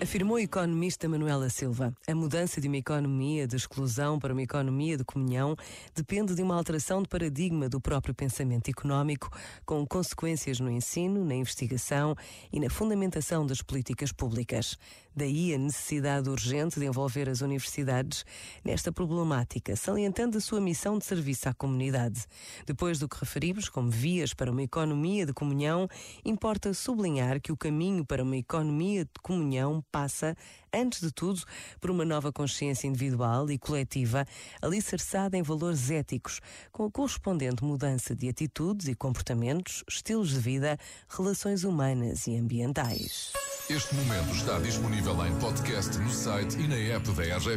Afirmou o economista Manuela Silva, a mudança de uma economia de exclusão para uma economia de comunhão depende de uma alteração de paradigma do próprio pensamento económico, com consequências no ensino, na investigação e na fundamentação das políticas públicas. Daí a necessidade urgente de envolver as universidades nesta problemática, salientando a sua missão de serviço à comunidade. Depois do que referimos como vias para uma economia de comunhão, importa sublinhar que o caminho para uma economia de comunhão passa, antes de tudo, por uma nova consciência individual e coletiva, alicerçada em valores éticos, com a correspondente mudança de atitudes e comportamentos, estilos de vida, relações humanas e ambientais. Este momento está disponível em podcast no site e na app da RGF.